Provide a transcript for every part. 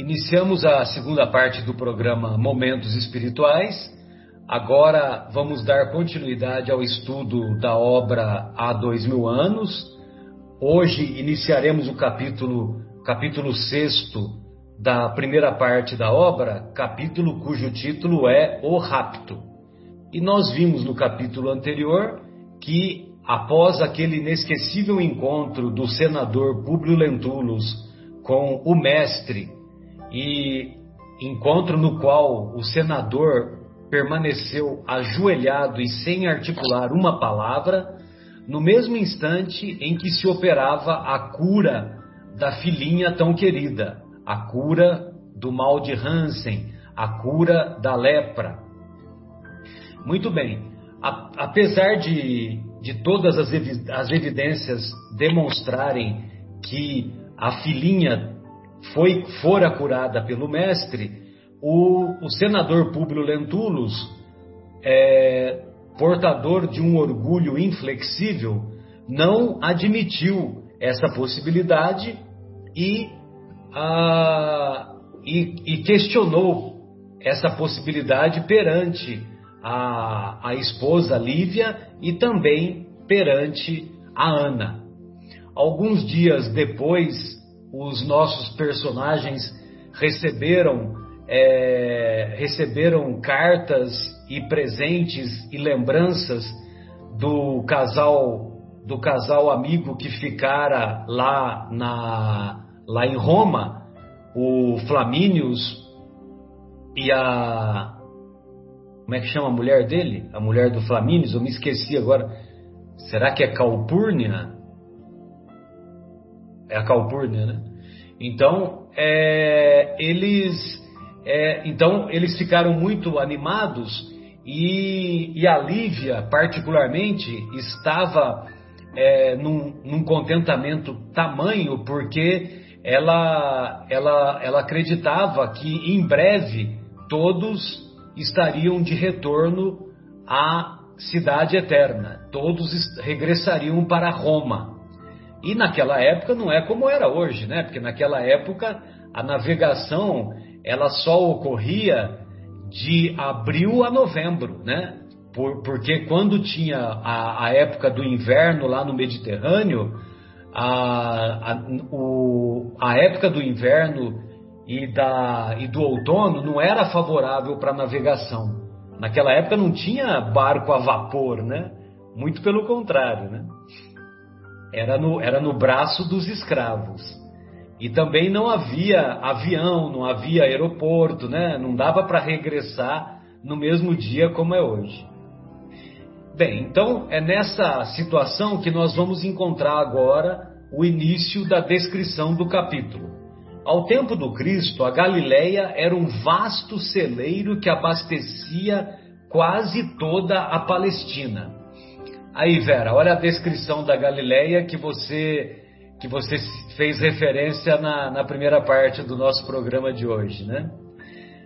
Iniciamos a segunda parte do programa Momentos Espirituais. Agora vamos dar continuidade ao estudo da obra Há Dois Mil Anos. Hoje iniciaremos o capítulo, capítulo sexto da primeira parte da obra, capítulo cujo título é O Rapto. E nós vimos no capítulo anterior que, após aquele inesquecível encontro do senador Públio Lentulus com o mestre e encontro no qual o senador permaneceu ajoelhado e sem articular uma palavra, no mesmo instante em que se operava a cura da filhinha tão querida, a cura do mal de Hansen, a cura da lepra. Muito bem, a, apesar de, de todas as, as evidências demonstrarem que a filhinha foi fora curada pelo mestre, o, o senador Públio Lentulus, é, portador de um orgulho inflexível, não admitiu essa possibilidade e, a, e, e questionou essa possibilidade perante a, a esposa Lívia e também perante a Ana. Alguns dias depois os nossos personagens receberam é, receberam cartas e presentes e lembranças do casal do casal amigo que ficara lá na lá em Roma, o Flamínios e a como é que chama a mulher dele? A mulher do Flamínios, eu me esqueci agora. Será que é Calpurnia? É a Calpurnia, né? Então, é, eles, é, então, eles ficaram muito animados e, e a Lívia, particularmente, estava é, num, num, contentamento tamanho porque ela, ela, ela acreditava que em breve todos estariam de retorno à cidade eterna, todos regressariam para Roma. E naquela época não é como era hoje, né? Porque naquela época a navegação ela só ocorria de abril a novembro, né? Por, porque quando tinha a, a, época do inverno lá no Mediterrâneo, a, a, o, a época do inverno e, da, e do outono não era favorável para navegação. Naquela época não tinha barco a vapor, né? Muito pelo contrário, né? Era no, era no braço dos escravos. E também não havia avião, não havia aeroporto, né? não dava para regressar no mesmo dia como é hoje. Bem, então é nessa situação que nós vamos encontrar agora o início da descrição do capítulo. Ao tempo do Cristo, a Galileia era um vasto celeiro que abastecia quase toda a Palestina. Aí, Vera, olha a descrição da Galileia que você que você fez referência na, na primeira parte do nosso programa de hoje, né?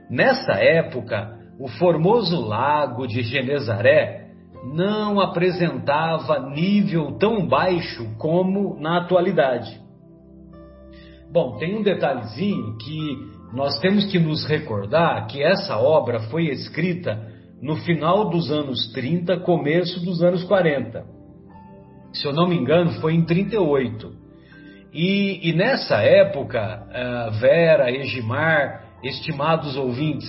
Nessa época, o formoso lago de Genezaré não apresentava nível tão baixo como na atualidade. Bom, tem um detalhezinho que nós temos que nos recordar que essa obra foi escrita no final dos anos 30, começo dos anos 40. Se eu não me engano, foi em 38. E, e nessa época, uh, Vera, Egimar, estimados ouvintes,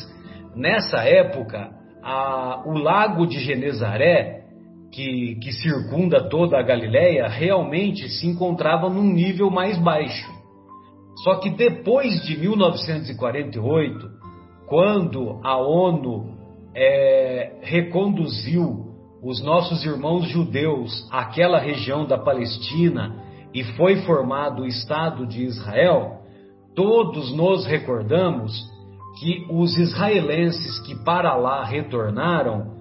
nessa época, a, o lago de Genezaré, que, que circunda toda a Galileia, realmente se encontrava num nível mais baixo. Só que depois de 1948, quando a ONU é, reconduziu os nossos irmãos judeus àquela região da Palestina e foi formado o Estado de Israel, todos nos recordamos que os israelenses que para lá retornaram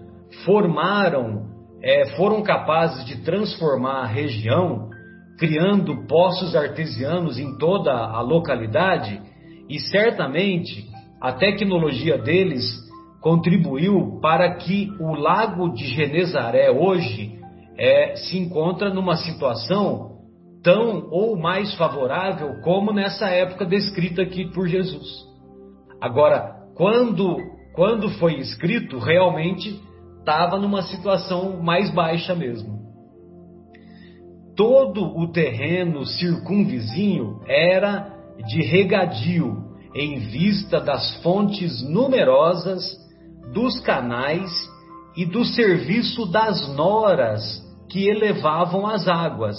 formaram, é, foram capazes de transformar a região, criando poços artesianos em toda a localidade, e certamente a tecnologia deles contribuiu para que o lago de Genezaré hoje é, se encontra numa situação tão ou mais favorável como nessa época descrita aqui por Jesus. Agora, quando, quando foi escrito, realmente estava numa situação mais baixa mesmo. Todo o terreno circunvizinho era de regadio, em vista das fontes numerosas, dos canais e do serviço das noras que elevavam as águas,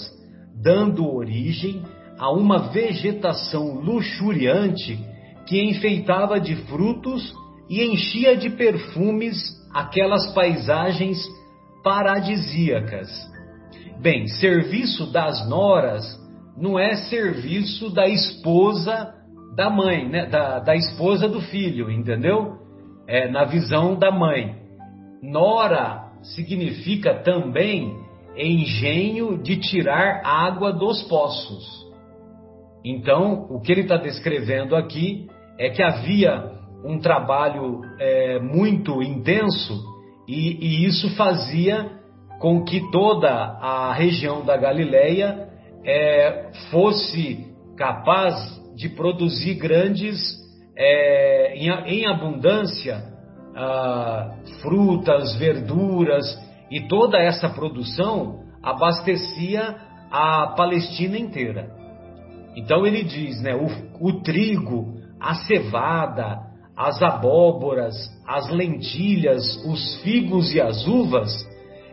dando origem a uma vegetação luxuriante que enfeitava de frutos e enchia de perfumes aquelas paisagens paradisíacas. Bem, serviço das noras não é serviço da esposa da mãe, né? da, da esposa do filho, entendeu? É, na visão da mãe. Nora significa também engenho de tirar água dos poços. Então, o que ele está descrevendo aqui é que havia um trabalho é, muito intenso e, e, isso fazia com que toda a região da Galileia é, fosse capaz de produzir grandes, é, em, em, abundância, ah, frutas, verduras e toda essa produção abastecia a Palestina inteira. Então ele diz, né, o, o trigo, a cevada, as abóboras, as lentilhas, os figos e as uvas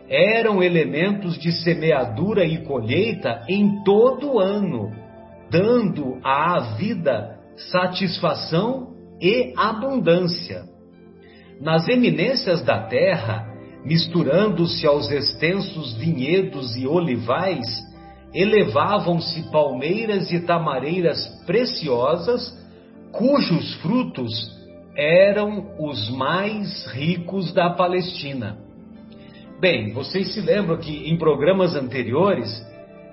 eram elementos de semeadura e colheita em todo o ano, dando à vida satisfação e abundância. Nas eminências da terra, misturando-se aos extensos vinhedos e olivais, elevavam-se palmeiras e tamareiras preciosas, cujos frutos eram os mais ricos da Palestina. Bem, vocês se lembram que em programas anteriores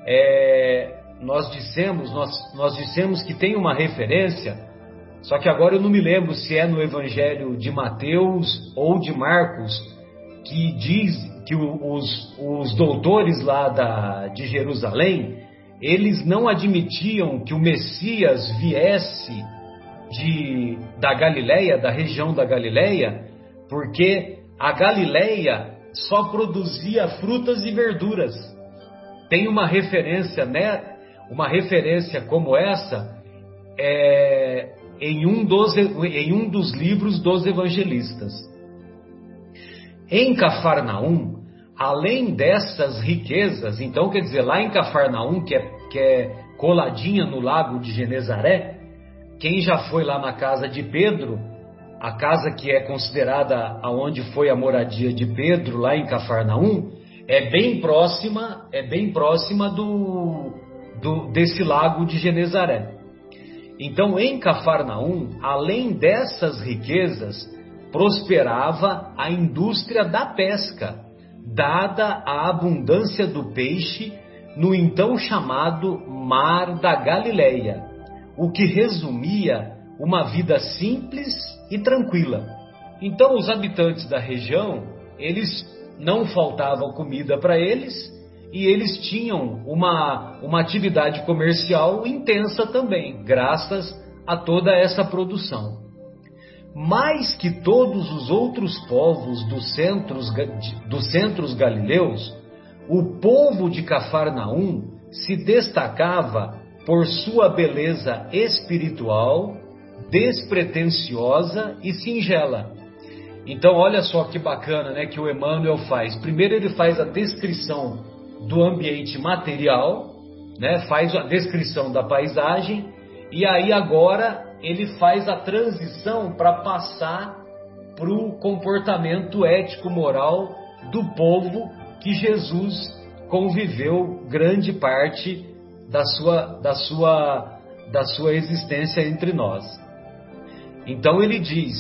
é, nós dissemos nós, nós dissemos que tem uma referência, só que agora eu não me lembro se é no Evangelho de Mateus ou de Marcos que diz que os, os doutores lá da, de Jerusalém eles não admitiam que o Messias viesse de, da Galileia, da região da Galileia, porque a Galileia só produzia frutas e verduras. Tem uma referência, né? Uma referência como essa é, em, um dos, em um dos livros dos evangelistas. Em Cafarnaum, além dessas riquezas, então quer dizer, lá em Cafarnaum, que é, que é coladinha no lago de Genezaré, quem já foi lá na casa de Pedro, a casa que é considerada aonde foi a moradia de Pedro, lá em Cafarnaum, é bem próxima, é bem próxima do, do desse lago de Genezaré. Então, em Cafarnaum, além dessas riquezas, prosperava a indústria da pesca, dada a abundância do peixe no então chamado Mar da Galileia o que resumia uma vida simples e tranquila. Então, os habitantes da região, eles não faltava comida para eles e eles tinham uma, uma atividade comercial intensa também, graças a toda essa produção. Mais que todos os outros povos dos centros, dos centros galileus, o povo de Cafarnaum se destacava por sua beleza espiritual, despretensiosa e singela. Então, olha só que bacana, né, que o Emmanuel faz. Primeiro ele faz a descrição do ambiente material, né, faz a descrição da paisagem e aí agora ele faz a transição para passar para o comportamento ético-moral do povo que Jesus conviveu grande parte da sua, da sua, da sua existência entre nós. Então ele diz: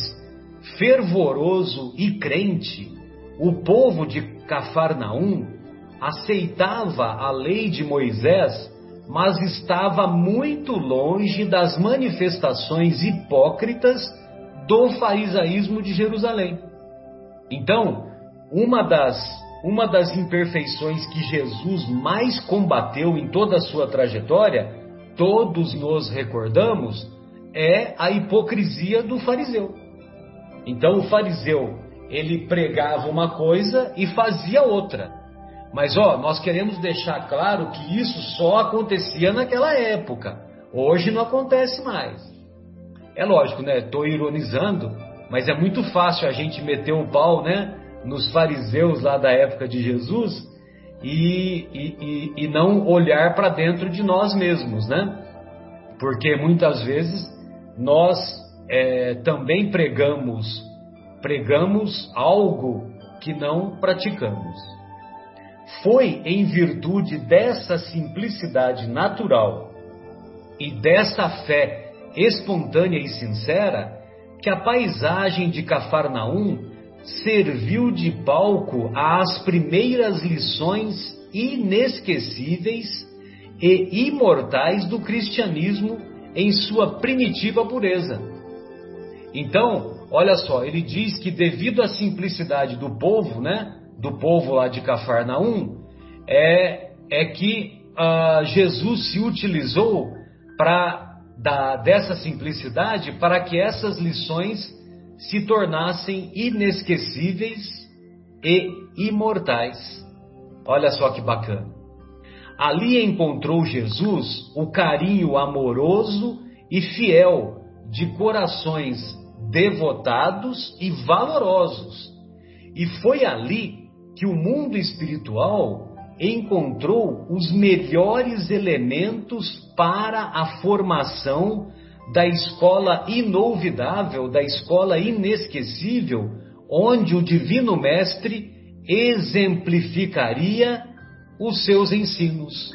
fervoroso e crente, o povo de Cafarnaum aceitava a lei de Moisés, mas estava muito longe das manifestações hipócritas do farisaísmo de Jerusalém. Então, uma das uma das imperfeições que Jesus mais combateu em toda a sua trajetória, todos nos recordamos, é a hipocrisia do fariseu. Então o fariseu, ele pregava uma coisa e fazia outra. Mas ó, nós queremos deixar claro que isso só acontecia naquela época. Hoje não acontece mais. É lógico, né? Estou ironizando, mas é muito fácil a gente meter o pau, né? Nos fariseus lá da época de Jesus e, e, e, e não olhar para dentro de nós mesmos, né? Porque muitas vezes nós é, também pregamos, pregamos algo que não praticamos. Foi em virtude dessa simplicidade natural e dessa fé espontânea e sincera que a paisagem de Cafarnaum serviu de palco às primeiras lições inesquecíveis e imortais do cristianismo em sua primitiva pureza. Então, olha só, ele diz que devido à simplicidade do povo, né, do povo lá de Cafarnaum, é, é que uh, Jesus se utilizou para dessa simplicidade para que essas lições se tornassem inesquecíveis e imortais. Olha só que bacana. Ali encontrou Jesus o carinho amoroso e fiel de corações devotados e valorosos. E foi ali que o mundo espiritual encontrou os melhores elementos para a formação da escola inolvidável, da escola inesquecível, onde o Divino Mestre exemplificaria os seus ensinos.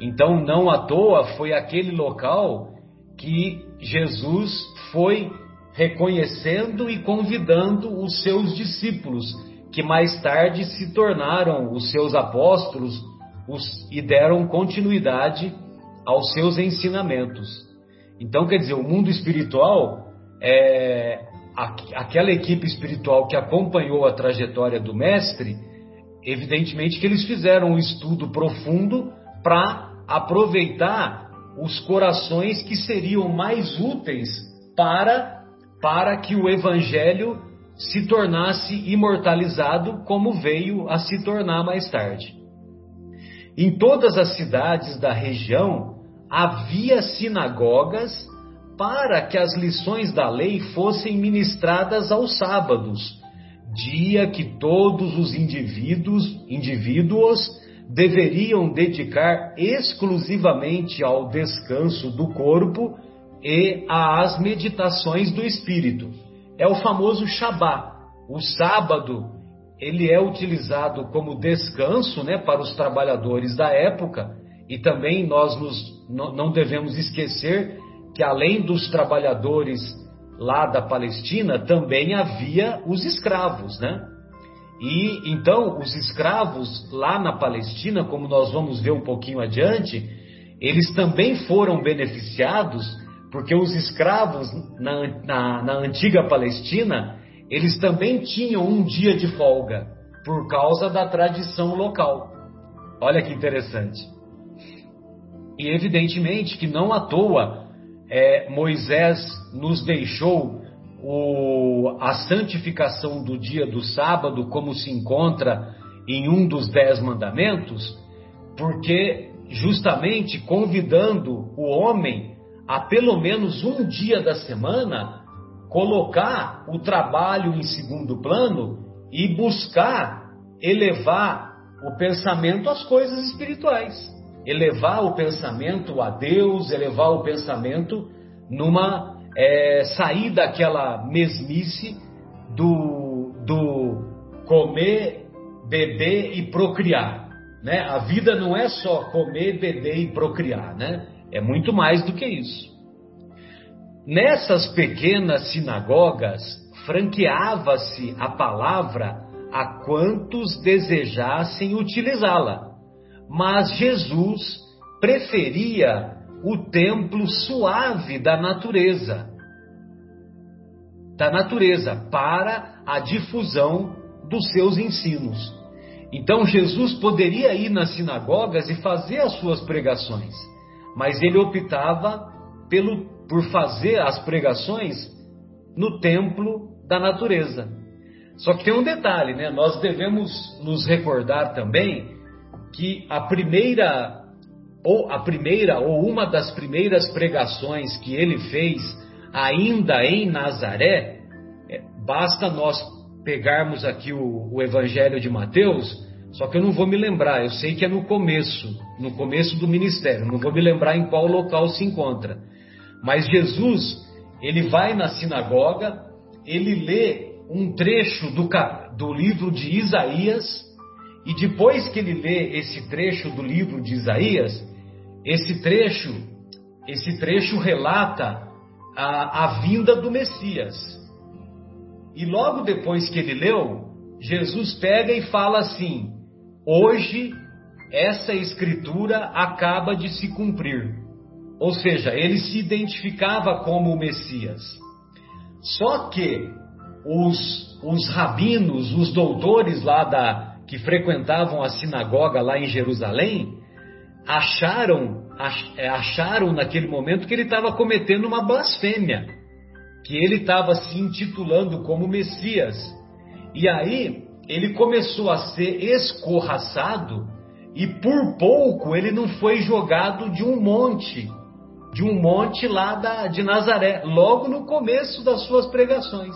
Então, não à toa foi aquele local que Jesus foi reconhecendo e convidando os seus discípulos, que mais tarde se tornaram os seus apóstolos os, e deram continuidade aos seus ensinamentos. Então, quer dizer, o mundo espiritual, é, aquela equipe espiritual que acompanhou a trajetória do Mestre, Evidentemente que eles fizeram um estudo profundo para aproveitar os corações que seriam mais úteis para para que o evangelho se tornasse imortalizado como veio a se tornar mais tarde. Em todas as cidades da região havia sinagogas para que as lições da lei fossem ministradas aos sábados dia que todos os indivíduos, indivíduos deveriam dedicar exclusivamente ao descanso do corpo e às meditações do espírito. É o famoso Shabá. O sábado, ele é utilizado como descanso, né, para os trabalhadores da época, e também nós nos, não devemos esquecer que além dos trabalhadores lá da Palestina também havia os escravos, né? E então os escravos lá na Palestina, como nós vamos ver um pouquinho adiante, eles também foram beneficiados, porque os escravos na, na, na antiga Palestina, eles também tinham um dia de folga, por causa da tradição local. Olha que interessante. E evidentemente que não à toa é, Moisés nos deixou o, a santificação do dia do sábado, como se encontra em um dos dez mandamentos, porque justamente convidando o homem a pelo menos um dia da semana colocar o trabalho em segundo plano e buscar elevar o pensamento às coisas espirituais elevar o pensamento a Deus, elevar o pensamento numa é, sair daquela mesmice do, do comer, beber e procriar. Né? A vida não é só comer, beber e procriar, né? É muito mais do que isso. Nessas pequenas sinagogas, franqueava-se a palavra a quantos desejassem utilizá-la mas Jesus preferia o templo suave da natureza, da natureza para a difusão dos seus ensinos. Então Jesus poderia ir nas sinagogas e fazer as suas pregações, mas ele optava pelo por fazer as pregações no templo da natureza. Só que tem um detalhe, né? Nós devemos nos recordar também que a primeira ou a primeira ou uma das primeiras pregações que ele fez ainda em Nazaré, é, basta nós pegarmos aqui o, o Evangelho de Mateus, só que eu não vou me lembrar, eu sei que é no começo, no começo do ministério, não vou me lembrar em qual local se encontra. Mas Jesus, ele vai na sinagoga, ele lê um trecho do, do livro de Isaías, e depois que ele lê esse trecho do livro de Isaías, esse trecho, esse trecho relata a, a vinda do Messias. E logo depois que ele leu, Jesus pega e fala assim: Hoje essa escritura acaba de se cumprir. Ou seja, ele se identificava como o Messias. Só que os, os rabinos, os doutores lá da que frequentavam a sinagoga lá em Jerusalém, acharam é, acharam naquele momento que ele estava cometendo uma blasfêmia, que ele estava se intitulando como Messias. E aí ele começou a ser escorraçado e por pouco ele não foi jogado de um monte, de um monte lá da, de Nazaré, logo no começo das suas pregações.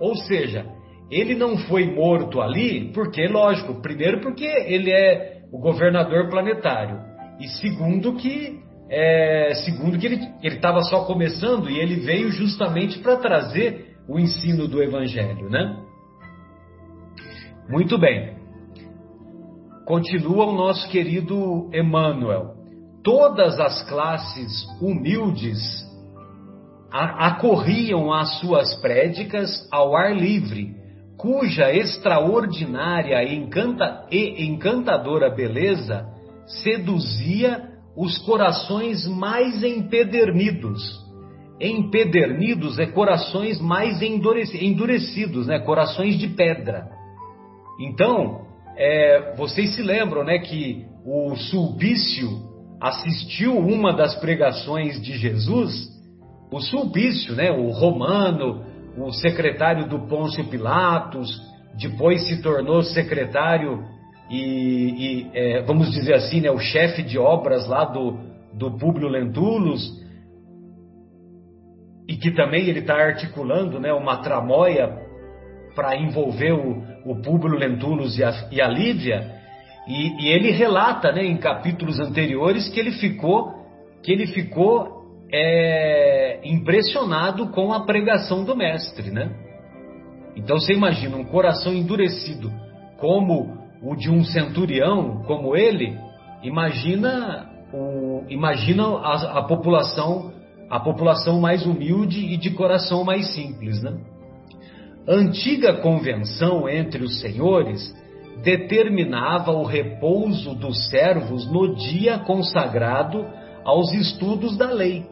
Ou seja, ele não foi morto ali, porque, lógico, primeiro porque ele é o governador planetário, e segundo que é, segundo que ele estava só começando e ele veio justamente para trazer o ensino do Evangelho, né? Muito bem. Continua o nosso querido Emmanuel. Todas as classes humildes acorriam às suas prédicas ao ar livre, cuja extraordinária e, encanta, e encantadora beleza seduzia os corações mais empedernidos. Empedernidos é corações mais endurecidos, né? corações de pedra. Então, é, vocês se lembram né, que o Sulpício assistiu uma das pregações de Jesus? O Sulpício, né, o romano, o secretário do Pôncio Pilatos, depois se tornou secretário e, e é, vamos dizer assim, né, o chefe de obras lá do, do Públio Lentulus, e que também ele está articulando né, uma tramóia para envolver o, o Públio Lentulus e a, e a Lívia, e, e, ele relata né, em capítulos anteriores que ele ficou que ele ficou é, impressionado com a pregação do mestre, né? Então você imagina um coração endurecido como o de um centurião, como ele, imagina o, imagina a, a população a população mais humilde e de coração mais simples, né? Antiga convenção entre os senhores determinava o repouso dos servos no dia consagrado aos estudos da lei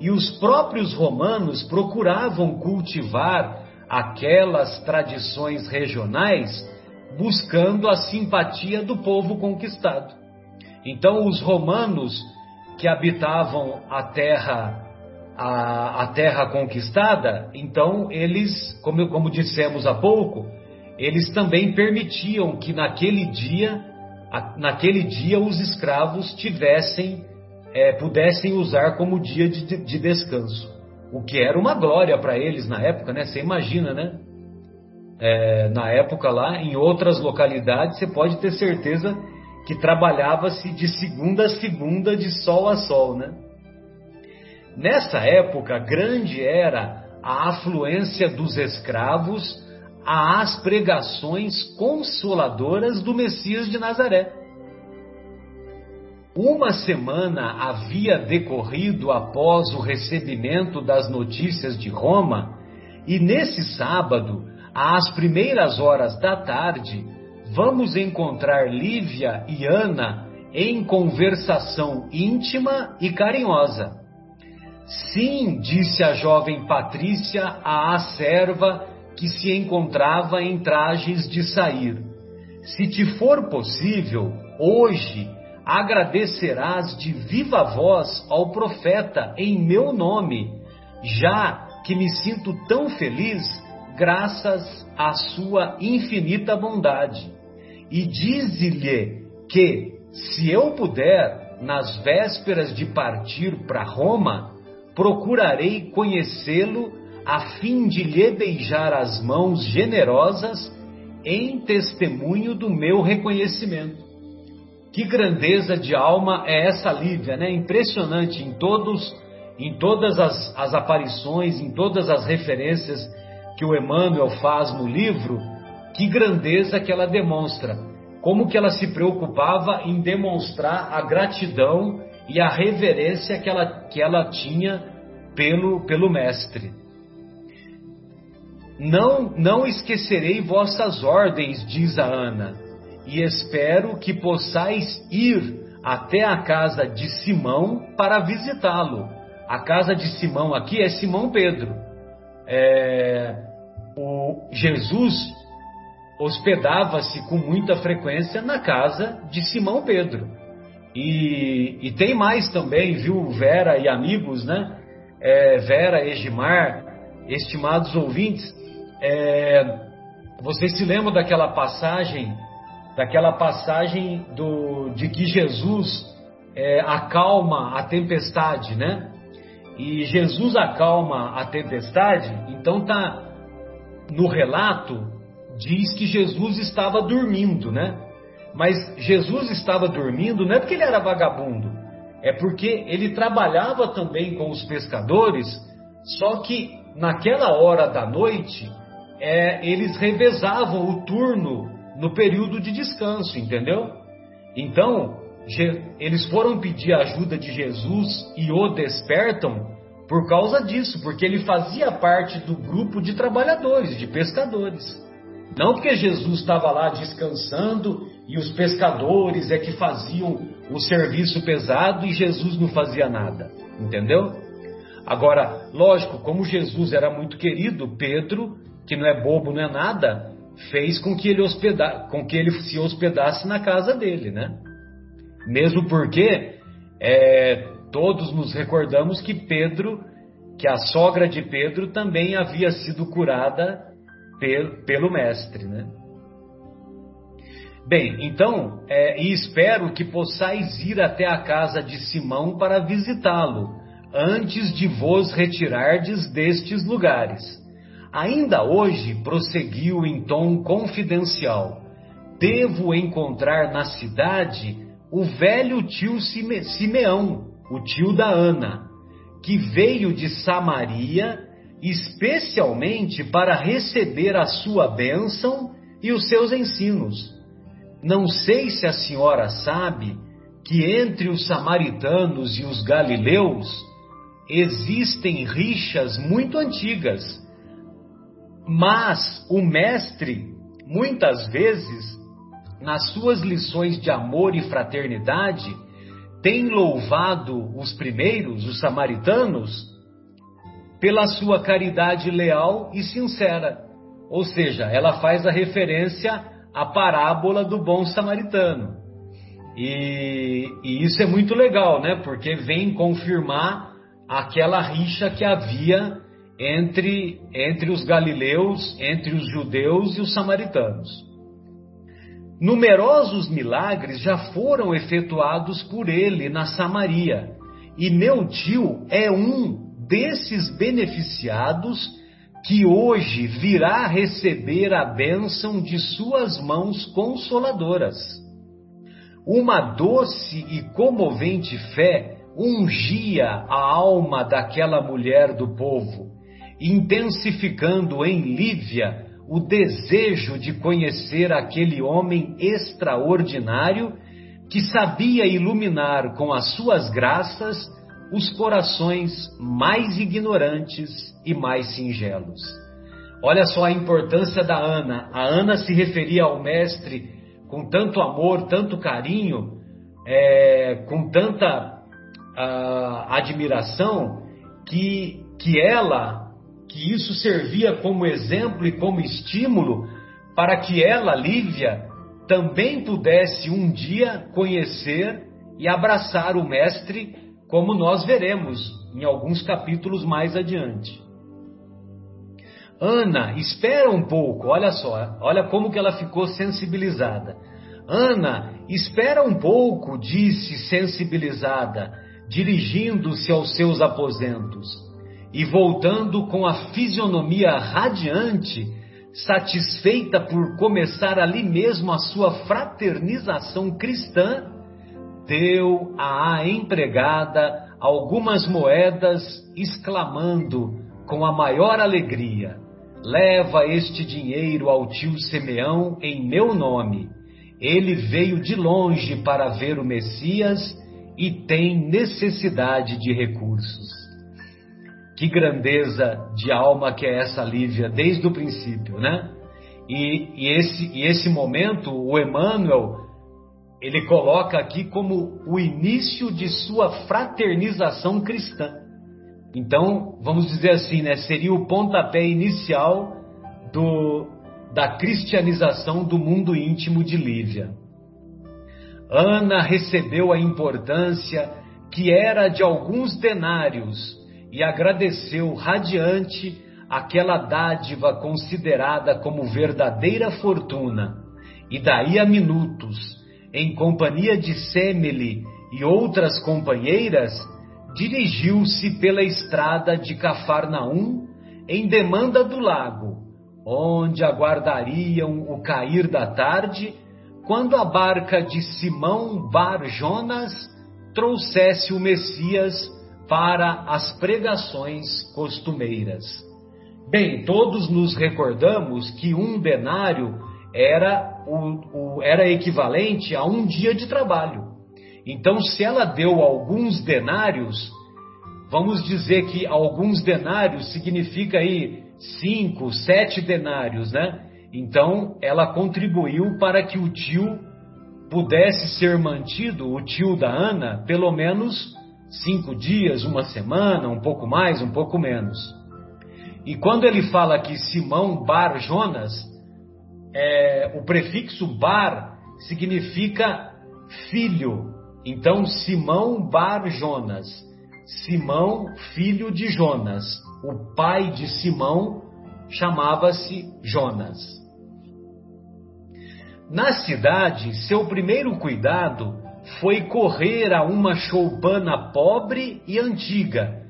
e os próprios romanos procuravam cultivar aquelas tradições regionais buscando a simpatia do povo conquistado. Então, os romanos que habitavam a terra a, a terra conquistada, então eles, como, como dissemos há pouco, eles também permitiam que naquele dia, naquele dia os escravos tivessem é, pudessem usar como dia de, de descanso. O que era uma glória para eles na época, né? Você imagina, né? É, na época lá, em outras localidades, você pode ter certeza que trabalhava-se de segunda a segunda, de sol a sol, né? Nessa época, grande era a afluência dos escravos às pregações consoladoras do Messias de Nazaré. Uma semana havia decorrido após o recebimento das notícias de Roma, e nesse sábado, às primeiras horas da tarde, vamos encontrar Lívia e Ana em conversação íntima e carinhosa. Sim, disse a jovem Patrícia à serva que se encontrava em trajes de sair. Se te for possível, hoje agradecerás de viva voz ao profeta em meu nome, já que me sinto tão feliz graças à sua infinita bondade. E dize-lhe que, se eu puder, nas vésperas de partir para Roma, procurarei conhecê-lo a fim de lhe beijar as mãos generosas em testemunho do meu reconhecimento. Que grandeza de alma é essa Lívia, né? Impressionante em todos, em todas as, as aparições, em todas as referências que o Emmanuel faz no livro, que grandeza que ela demonstra. Como que ela se preocupava em demonstrar a gratidão e a reverência que ela, que ela tinha pelo, pelo mestre. Não, não esquecerei vossas ordens, diz a Ana, e espero que possais ir até a casa de Simão para visitá-lo. A casa de Simão aqui é Simão Pedro. É, o Jesus hospedava-se com muita frequência na casa de Simão Pedro. E, e tem mais também, viu, Vera e amigos, né? É, Vera, Egimar, estimados ouvintes, é, vocês se lembram daquela passagem, daquela passagem do, de que Jesus é, acalma a tempestade, né? E Jesus acalma a tempestade, então tá no relato diz que Jesus estava dormindo, né? Mas Jesus estava dormindo não é porque ele era vagabundo, é porque ele trabalhava também com os pescadores, só que naquela hora da noite é, eles revezavam o turno no período de descanso, entendeu? Então, eles foram pedir a ajuda de Jesus e o despertam por causa disso, porque ele fazia parte do grupo de trabalhadores, de pescadores. Não porque Jesus estava lá descansando e os pescadores é que faziam o serviço pesado e Jesus não fazia nada, entendeu? Agora, lógico, como Jesus era muito querido, Pedro que não é bobo, não é nada, fez com que ele, hospeda com que ele se hospedasse na casa dele, né? Mesmo porque é, todos nos recordamos que Pedro, que a sogra de Pedro também havia sido curada pel, pelo mestre, né? Bem, então, é, e espero que possais ir até a casa de Simão para visitá-lo, antes de vos retirardes destes lugares Ainda hoje prosseguiu em tom confidencial: Devo encontrar na cidade o velho tio Simeão, o tio da Ana, que veio de Samaria especialmente para receber a sua bênção e os seus ensinos. Não sei se a senhora sabe que entre os samaritanos e os galileus existem rixas muito antigas mas o mestre, muitas vezes, nas suas lições de amor e fraternidade, tem louvado os primeiros, os samaritanos, pela sua caridade leal e sincera. Ou seja, ela faz a referência à parábola do bom samaritano. E, e isso é muito legal, né? Porque vem confirmar aquela rixa que havia entre, entre os galileus, entre os judeus e os samaritanos. Numerosos milagres já foram efetuados por ele na Samaria, e meu tio é um desses beneficiados que hoje virá receber a bênção de suas mãos consoladoras. Uma doce e comovente fé ungia a alma daquela mulher do povo, intensificando em Lívia o desejo de conhecer aquele homem extraordinário que sabia iluminar com as suas graças os corações mais ignorantes e mais singelos. Olha só a importância da Ana. A Ana se referia ao Mestre com tanto amor, tanto carinho, é, com tanta uh, admiração, que, que ela que isso servia como exemplo e como estímulo para que ela, Lívia, também pudesse um dia conhecer e abraçar o Mestre, como nós veremos em alguns capítulos mais adiante. Ana, espera um pouco, olha só, olha como que ela ficou sensibilizada. Ana, espera um pouco, disse sensibilizada, dirigindo-se aos seus aposentos. E voltando com a fisionomia radiante, satisfeita por começar ali mesmo a sua fraternização cristã, deu à empregada algumas moedas, exclamando com a maior alegria: Leva este dinheiro ao tio Simeão em meu nome. Ele veio de longe para ver o Messias e tem necessidade de recursos. Que grandeza de alma que é essa Lívia desde o princípio, né? E, e, esse, e esse momento, o Emmanuel, ele coloca aqui como o início de sua fraternização cristã. Então, vamos dizer assim, né? Seria o pontapé inicial do, da cristianização do mundo íntimo de Lívia. Ana recebeu a importância que era de alguns denários e agradeceu radiante aquela dádiva considerada como verdadeira fortuna. E daí a minutos, em companhia de Semele e outras companheiras, dirigiu-se pela estrada de Cafarnaum em demanda do lago, onde aguardariam o cair da tarde, quando a barca de Simão Bar Jonas trouxesse o Messias para as pregações costumeiras. Bem, todos nos recordamos que um denário era, o, o, era equivalente a um dia de trabalho. Então, se ela deu alguns denários, vamos dizer que alguns denários significa aí cinco, sete denários, né? Então, ela contribuiu para que o tio pudesse ser mantido, o tio da Ana, pelo menos cinco dias, uma semana, um pouco mais, um pouco menos. E quando ele fala que Simão Bar Jonas, é, o prefixo Bar significa filho. Então, Simão Bar Jonas, Simão, filho de Jonas. O pai de Simão chamava-se Jonas. Na cidade, seu primeiro cuidado foi correr a uma choupana pobre e antiga,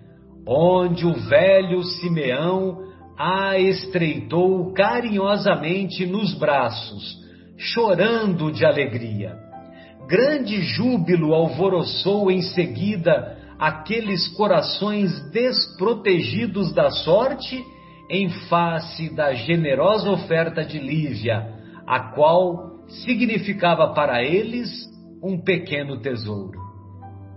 onde o velho Simeão a estreitou carinhosamente nos braços, chorando de alegria. Grande júbilo alvoroçou em seguida aqueles corações desprotegidos da sorte em face da generosa oferta de Lívia, a qual significava para eles um pequeno tesouro.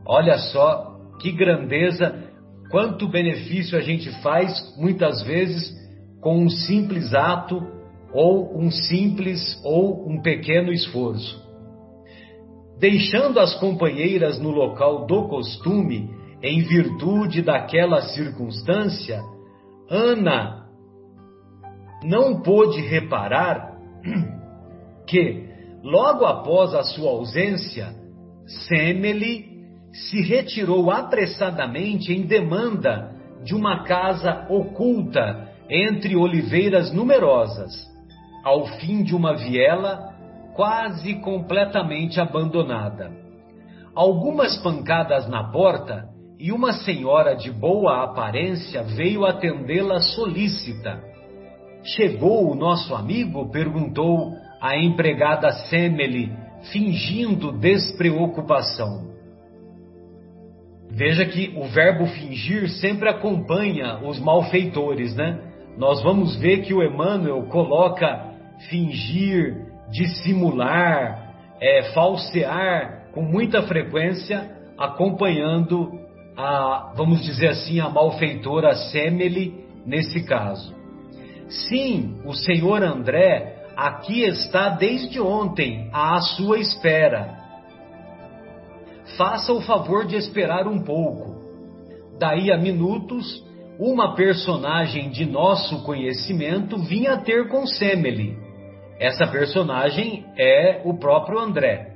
Olha só que grandeza, quanto benefício a gente faz muitas vezes com um simples ato ou um simples ou um pequeno esforço. Deixando as companheiras no local do costume, em virtude daquela circunstância, Ana não pôde reparar que Logo após a sua ausência, Semele se retirou apressadamente em demanda de uma casa oculta entre oliveiras numerosas, ao fim de uma viela quase completamente abandonada. Algumas pancadas na porta e uma senhora de boa aparência veio atendê-la solícita. Chegou o nosso amigo? perguntou a empregada Semele, fingindo despreocupação. Veja que o verbo fingir sempre acompanha os malfeitores, né? Nós vamos ver que o Emmanuel coloca fingir, dissimular, é, falsear com muita frequência, acompanhando a, vamos dizer assim, a malfeitora Semele nesse caso. Sim, o senhor André aqui está desde ontem à sua espera. Faça o favor de esperar um pouco. Daí a minutos, uma personagem de nosso conhecimento vinha ter com Semele. Essa personagem é o próprio André.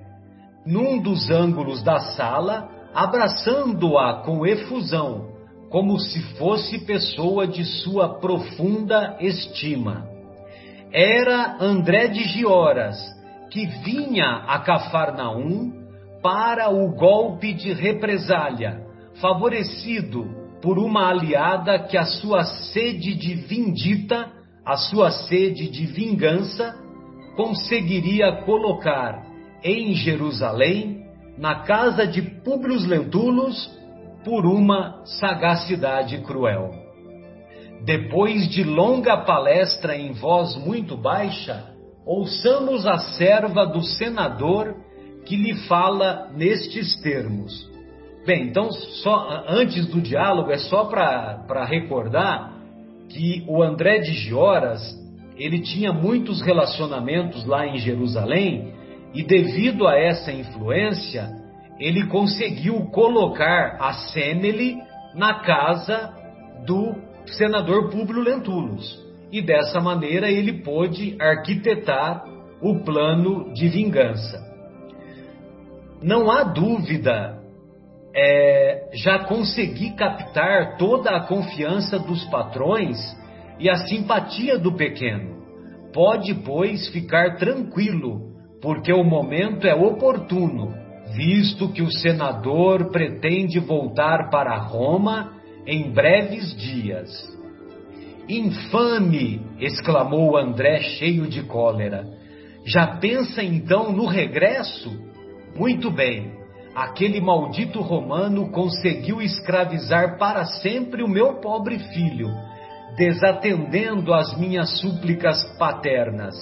num dos ângulos da sala, abraçando-a com efusão, como se fosse pessoa de sua profunda estima. Era André de Gioras, que vinha a Cafarnaum para o golpe de represália, favorecido por uma aliada que a sua sede de vindita, a sua sede de vingança, conseguiria colocar em Jerusalém, na casa de Públio Lentulus, por uma sagacidade cruel. Depois de longa palestra em voz muito baixa, ouçamos a serva do senador que lhe fala nestes termos. Bem, então, só antes do diálogo, é só para recordar que o André de Gioras ele tinha muitos relacionamentos lá em Jerusalém e, devido a essa influência, ele conseguiu colocar a Semele na casa do senador Públio Lentulus. E dessa maneira ele pôde arquitetar o plano de vingança. Não há dúvida, é, já consegui captar toda a confiança dos patrões e a simpatia do pequeno. Pode, pois, ficar tranquilo, porque o momento é oportuno, visto que o senador pretende voltar para Roma em breves dias. Infame! exclamou André, cheio de cólera. Já pensa então no regresso? Muito bem, aquele maldito romano conseguiu escravizar para sempre o meu pobre filho, desatendendo as minhas súplicas paternas.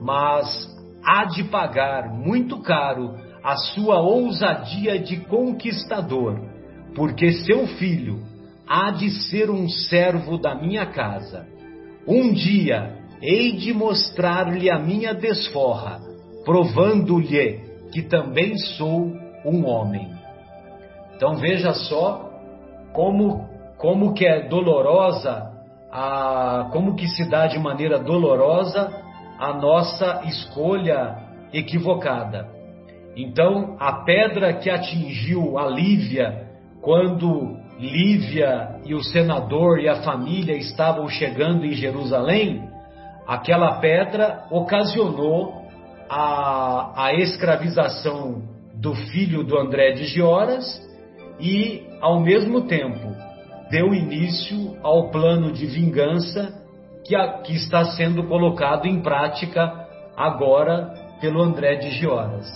Mas há de pagar muito caro a sua ousadia de conquistador, porque seu filho há de ser um servo da minha casa. Um dia hei de mostrar-lhe a minha desforra, provando-lhe que também sou um homem. Então veja só como como que é dolorosa a como que se dá de maneira dolorosa a nossa escolha equivocada. Então, a pedra que atingiu a Lívia quando Lívia e o senador e a família estavam chegando em Jerusalém, aquela pedra ocasionou a, a escravização do filho do André de Gioras e, ao mesmo tempo, deu início ao plano de vingança que, a, que está sendo colocado em prática agora pelo André de Gioras.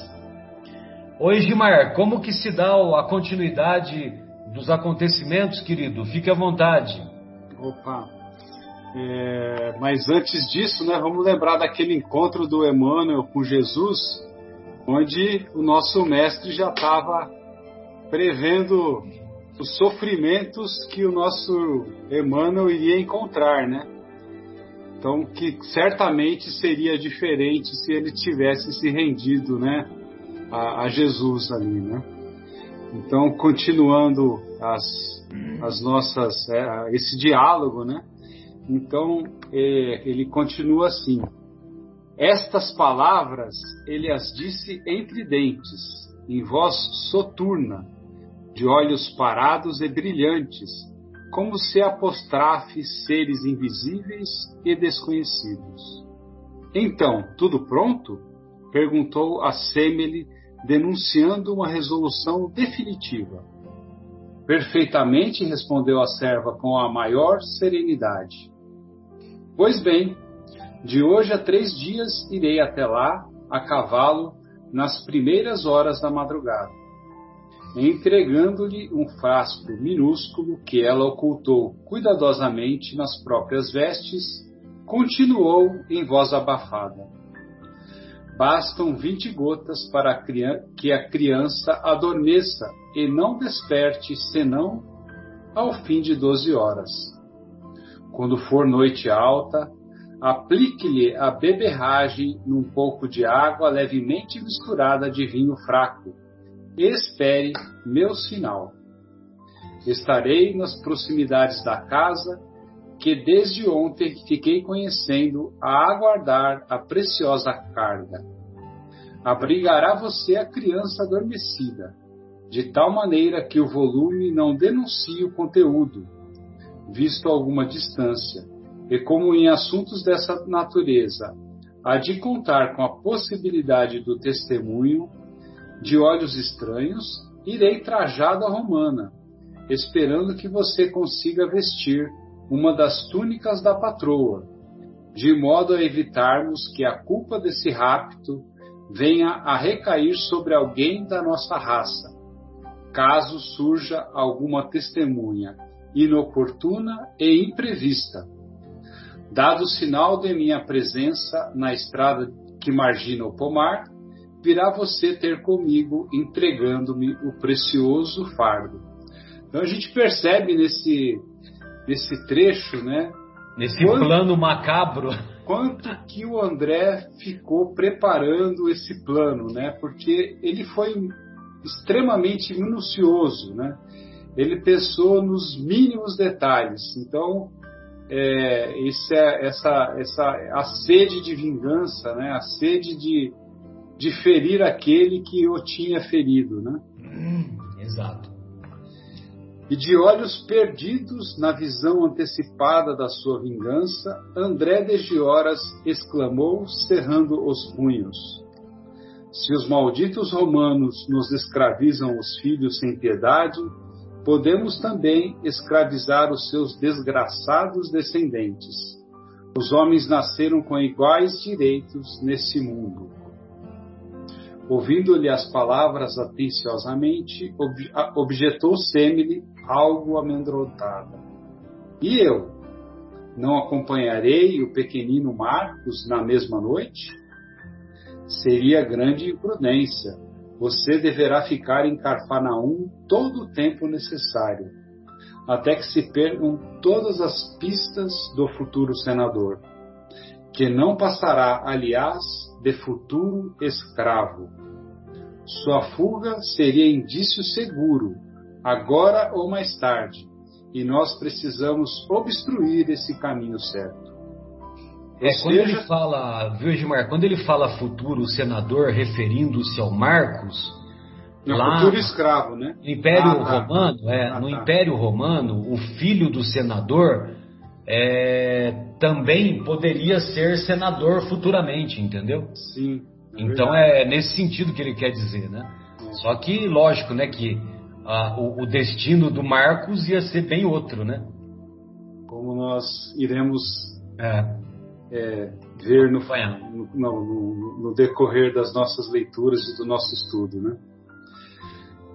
Oi, Gilmar, como que se dá a continuidade dos acontecimentos, querido? Fique à vontade. Opa, é, mas antes disso, né, vamos lembrar daquele encontro do Emmanuel com Jesus, onde o nosso mestre já estava prevendo os sofrimentos que o nosso Emmanuel iria encontrar, né? Então, que certamente seria diferente se ele tivesse se rendido, né, a, a Jesus ali, né? Então, continuando as, as nossas, é, esse diálogo, né? Então, é, ele continua assim: Estas palavras ele as disse entre dentes, em voz soturna, de olhos parados e brilhantes, como se apostrafe seres invisíveis e desconhecidos. Então, tudo pronto? perguntou a Semele, denunciando uma resolução definitiva. Perfeitamente, respondeu a serva com a maior serenidade. Pois bem, de hoje a três dias irei até lá, a cavalo, nas primeiras horas da madrugada, entregando-lhe um frasco minúsculo que ela ocultou cuidadosamente nas próprias vestes, continuou em voz abafada. Bastam vinte gotas para que a criança adormeça e não desperte senão ao fim de doze horas. Quando for noite alta, aplique-lhe a beberragem num pouco de água levemente misturada de vinho fraco espere meu sinal. Estarei nas proximidades da casa que desde ontem fiquei conhecendo a aguardar a preciosa carga. abrigará você a criança adormecida, de tal maneira que o volume não denuncie o conteúdo, visto a alguma distância, e como em assuntos dessa natureza há de contar com a possibilidade do testemunho de olhos estranhos, irei trajado à romana, esperando que você consiga vestir uma das túnicas da patroa, de modo a evitarmos que a culpa desse rapto venha a recair sobre alguém da nossa raça, caso surja alguma testemunha inoportuna e imprevista. Dado o sinal de minha presença na estrada que margina o pomar, virá você ter comigo entregando-me o precioso fardo. Então a gente percebe nesse, nesse trecho, né? Nesse quanto, plano macabro. Quanto que o André ficou preparando esse plano, né? Porque ele foi extremamente minucioso, né? Ele pensou nos mínimos detalhes. Então, é, é, essa, essa, a sede de vingança, né? A sede de, de ferir aquele que o tinha ferido, né? Hum, exato. E de olhos perdidos na visão antecipada da sua vingança, André de Gioras exclamou, cerrando os punhos: Se os malditos romanos nos escravizam os filhos sem piedade, podemos também escravizar os seus desgraçados descendentes. Os homens nasceram com iguais direitos nesse mundo. Ouvindo-lhe as palavras atenciosamente, objetou Semele algo amedrontada. E eu? Não acompanharei o pequenino Marcos na mesma noite? Seria grande imprudência. Você deverá ficar em Carfanaum todo o tempo necessário, até que se percam todas as pistas do futuro senador, que não passará, aliás, de futuro escravo. Sua fuga seria indício seguro, agora ou mais tarde, e nós precisamos obstruir esse caminho certo. É, quando ele fala, viu, Edmar, quando ele fala futuro senador, referindo-se ao Marcos, no lá, futuro escravo, né? No Império ah, tá. Romano, é, ah, no tá. Império Romano, o filho do senador é, também poderia ser senador futuramente, entendeu? Sim. É então verdade. é nesse sentido que ele quer dizer, né? É. Só que lógico, né, que a, o, o, destino do Marcos ia ser bem outro, né? Como nós iremos é. É, ver no, no, no, no, decorrer das nossas leituras e do nosso estudo, né?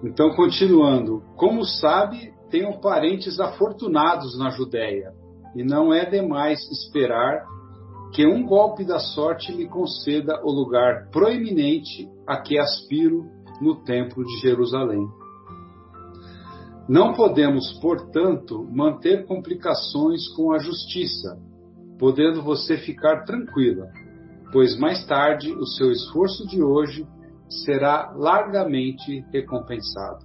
Então, continuando, como sabe, tenho parentes afortunados na Judéia, e não é demais esperar que um golpe da sorte me conceda o lugar proeminente a que aspiro no Templo de Jerusalém. Não podemos, portanto, manter complicações com a justiça, podendo você ficar tranquila, pois mais tarde o seu esforço de hoje será largamente recompensado.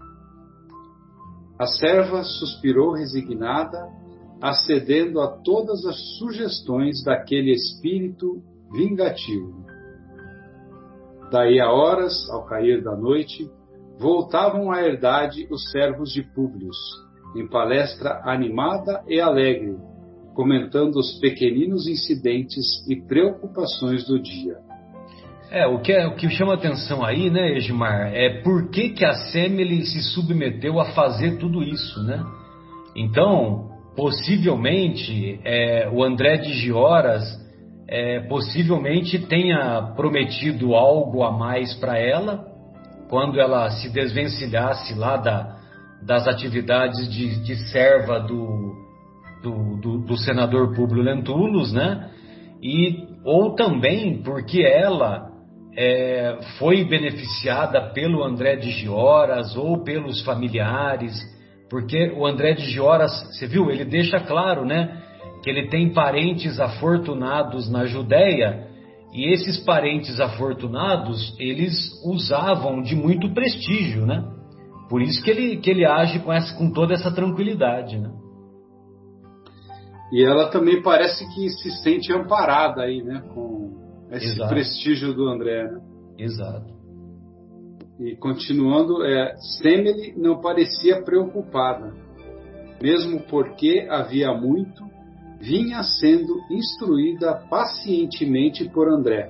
A serva suspirou resignada acedendo a todas as sugestões daquele espírito vingativo. Daí a horas, ao cair da noite, voltavam à herdade os servos de Públio, em palestra animada e alegre, comentando os pequeninos incidentes e preocupações do dia. É, o que, é, o que chama atenção aí, né, Edmar, é por que, que a Semele se submeteu a fazer tudo isso, né? Então, possivelmente é, o André de Gioras é, possivelmente tenha prometido algo a mais para ela quando ela se desvencilhasse lá da, das atividades de, de serva do, do, do, do, senador Públio Lentulus, né? E, ou também porque ela é, foi beneficiada pelo André de Gioras ou pelos familiares porque o André de Gioras, você viu, ele deixa claro, né? Que ele tem parentes afortunados na Judéia e esses parentes afortunados, eles usavam de muito prestígio, né? Por isso que ele, que ele age com, essa, com toda essa tranquilidade, né? E ela também parece que se sente amparada aí, né? Com esse Exato. prestígio do André, né? Exato. e continuando, é, Semele não parecia preocupada, mesmo porque havia muito vinha sendo instruída pacientemente por André,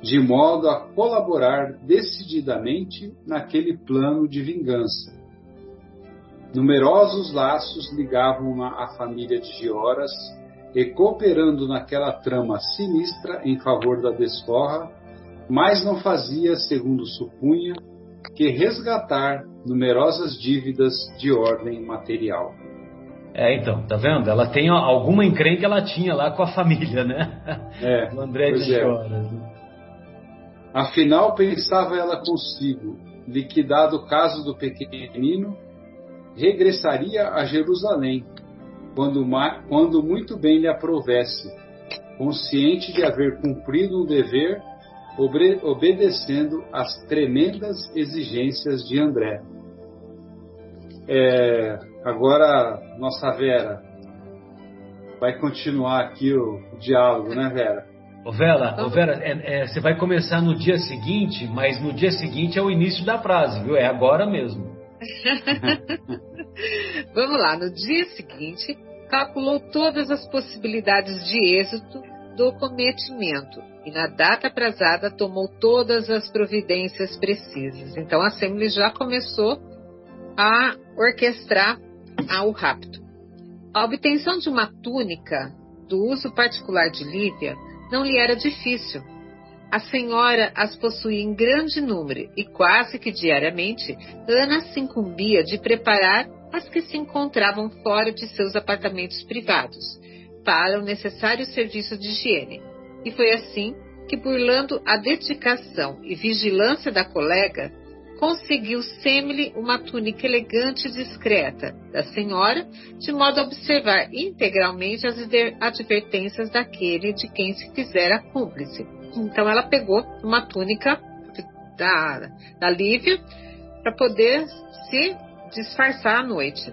de modo a colaborar decididamente naquele plano de vingança. Numerosos laços ligavam a família de Gioras e cooperando naquela trama sinistra em favor da desforra, mas não fazia, segundo supunha, que resgatar numerosas dívidas de ordem material. É, então, tá vendo? Ela tem alguma encrenca que ela tinha lá com a família, né? É. O André de é. Horas. Né? Afinal, pensava ela consigo, liquidado o caso do pequenino, regressaria a Jerusalém, quando, quando muito bem lhe aprovesse, consciente de haver cumprido um dever, obedecendo às tremendas exigências de André. É, agora, nossa Vera, vai continuar aqui o, o diálogo, né, Vera? Ô Vera, ô Vera é, é, você vai começar no dia seguinte, mas no dia seguinte é o início da frase, viu? É agora mesmo. Vamos lá, no dia seguinte, calculou todas as possibilidades de êxito do cometimento e na data aprazada tomou todas as providências precisas. Então a Assembly já começou a orquestrar o rapto. A obtenção de uma túnica do uso particular de Lívia não lhe era difícil. A senhora as possuía em grande número e quase que diariamente Ana se incumbia de preparar as que se encontravam fora de seus apartamentos privados para o necessário serviço de higiene. E foi assim que, burlando a dedicação e vigilância da colega, conseguiu seme-lhe uma túnica elegante e discreta da senhora, de modo a observar integralmente as advertências daquele de quem se fizera cúmplice. Então ela pegou uma túnica da, da Lívia para poder se disfarçar à noite.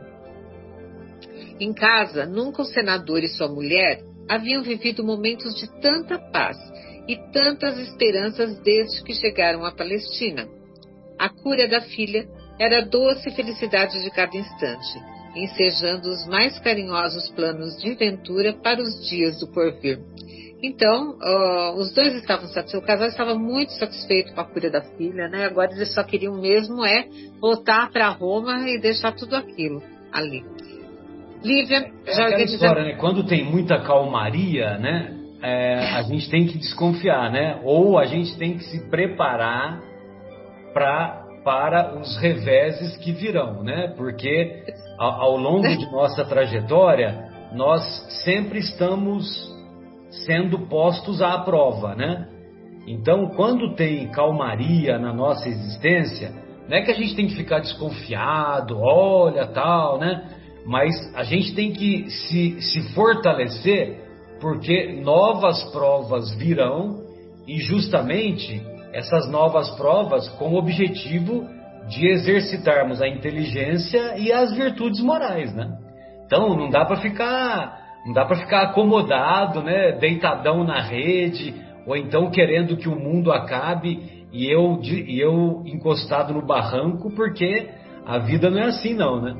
Em casa, nunca o senador e sua mulher haviam vivido momentos de tanta paz e tantas esperanças desde que chegaram à Palestina. A cura da filha era a doce felicidade de cada instante, ensejando os mais carinhosos planos de ventura para os dias do porvir. Então, uh, os dois estavam satisfeitos, o casal estava muito satisfeito com a cura da filha, né? Agora eles só queriam mesmo é voltar para Roma e deixar tudo aquilo ali. Lívia já é história, né? Quando tem muita calmaria, né? É, a gente tem que desconfiar, né? Ou a gente tem que se preparar pra, para os reveses que virão, né? Porque ao, ao longo de nossa trajetória, nós sempre estamos sendo postos à prova, né? Então, quando tem calmaria na nossa existência, não é que a gente tem que ficar desconfiado, olha, tal, né? Mas a gente tem que se, se fortalecer, porque novas provas virão e justamente essas novas provas com o objetivo de exercitarmos a inteligência e as virtudes morais, né? Então, não dá para ficar não dá para ficar acomodado, né, deitadão na rede, ou então querendo que o mundo acabe e eu, e eu encostado no barranco, porque a vida não é assim não, né?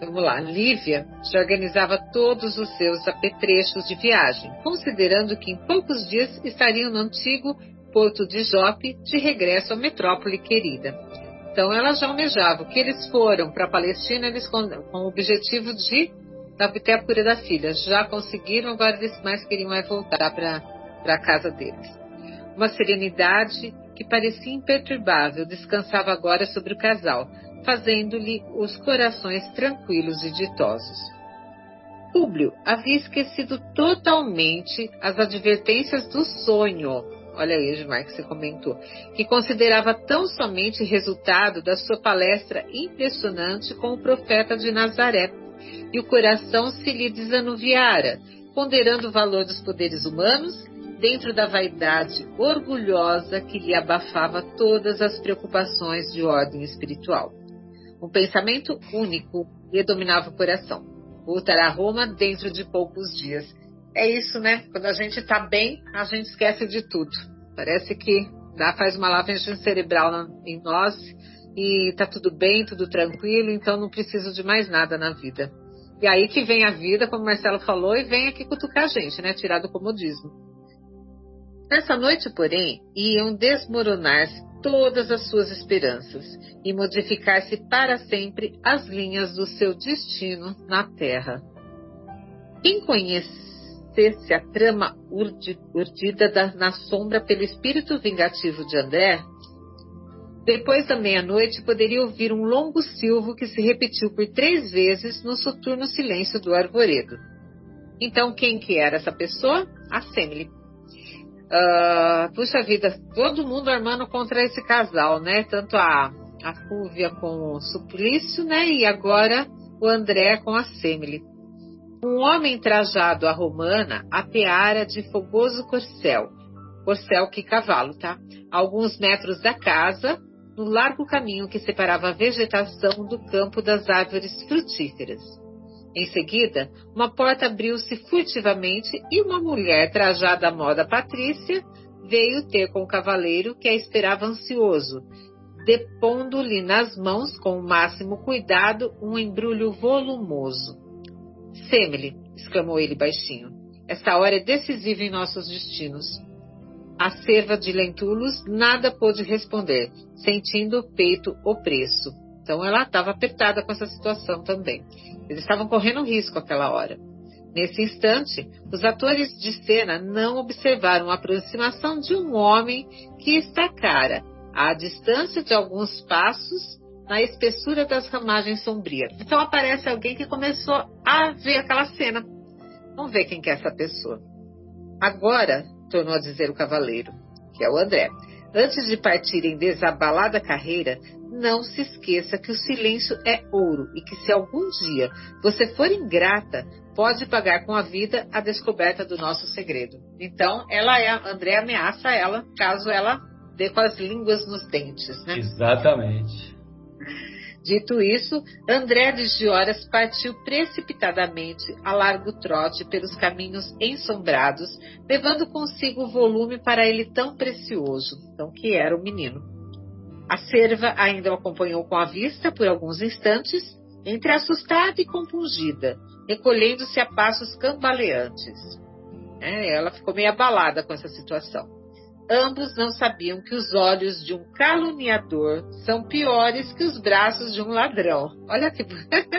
Vamos lá, Lívia já organizava todos os seus apetrechos de viagem, considerando que em poucos dias estariam no antigo porto de Jope, de regresso à metrópole querida. Então ela já almejava que eles foram para a Palestina eles com, com o objetivo de obter a cura da filha. Já conseguiram, agora eles mais queriam é voltar para a casa deles. Uma serenidade que parecia imperturbável descansava agora sobre o casal, fazendo-lhe os corações tranquilos e ditosos. Públio havia esquecido totalmente as advertências do sonho. Olha aí, Gilmar, que você comentou, que considerava tão somente resultado da sua palestra impressionante com o profeta de Nazaré, e o coração se lhe desanuviara, ponderando o valor dos poderes humanos dentro da vaidade orgulhosa que lhe abafava todas as preocupações de ordem espiritual. Um pensamento único lhe dominava o coração. Voltar a Roma dentro de poucos dias. É isso, né? Quando a gente está bem, a gente esquece de tudo. Parece que dá, faz uma lavagem cerebral em nós e tá tudo bem, tudo tranquilo, então não preciso de mais nada na vida. E aí que vem a vida, como Marcelo falou, e vem aqui cutucar a gente, né? Tirar do comodismo. Nessa noite, porém, iam desmoronar-se todas as suas esperanças e modificar-se para sempre as linhas do seu destino na Terra. Quem conhecesse a trama urdida da, na sombra pelo espírito vingativo de André, depois da meia-noite poderia ouvir um longo silvo que se repetiu por três vezes no soturno silêncio do arvoredo. Então, quem que era essa pessoa? A Semele. Uh, puxa vida, todo mundo armando contra esse casal, né? Tanto a, a Fúvia com o Suplício, né? E agora o André com a Semele. Um homem trajado à romana apeara de fogoso corcel, corcel que cavalo, tá? Alguns metros da casa, no largo caminho que separava a vegetação do campo das árvores frutíferas. Em seguida, uma porta abriu-se furtivamente e uma mulher trajada à moda patrícia veio ter com o cavaleiro que a esperava ansioso, depondo-lhe nas mãos com o máximo cuidado um embrulho volumoso. Semele, exclamou ele baixinho, esta hora é decisiva em nossos destinos. A serva de Lentulus nada pôde responder, sentindo o peito opresso. Então ela estava apertada com essa situação também. Eles estavam correndo risco aquela hora. Nesse instante, os atores de cena não observaram a aproximação de um homem que está cara, à distância de alguns passos, na espessura das ramagens sombrias. Então aparece alguém que começou a ver aquela cena. Vamos ver quem que é essa pessoa. Agora, tornou a dizer o cavaleiro, que é o André, antes de partir em desabalada carreira, não se esqueça que o silêncio é ouro e que se algum dia você for ingrata, pode pagar com a vida a descoberta do nosso segredo. Então, ela é, André ameaça ela caso ela dê com as línguas nos dentes, né? Exatamente. Dito isso, André de Gioras partiu precipitadamente a largo trote pelos caminhos ensombrados, levando consigo o volume para ele tão precioso, então que era o menino. A serva ainda o acompanhou com a vista por alguns instantes, entre assustada e compungida, recolhendo-se a passos cambaleantes. É, ela ficou meio abalada com essa situação. Ambos não sabiam que os olhos de um caluniador são piores que os braços de um ladrão. Olha que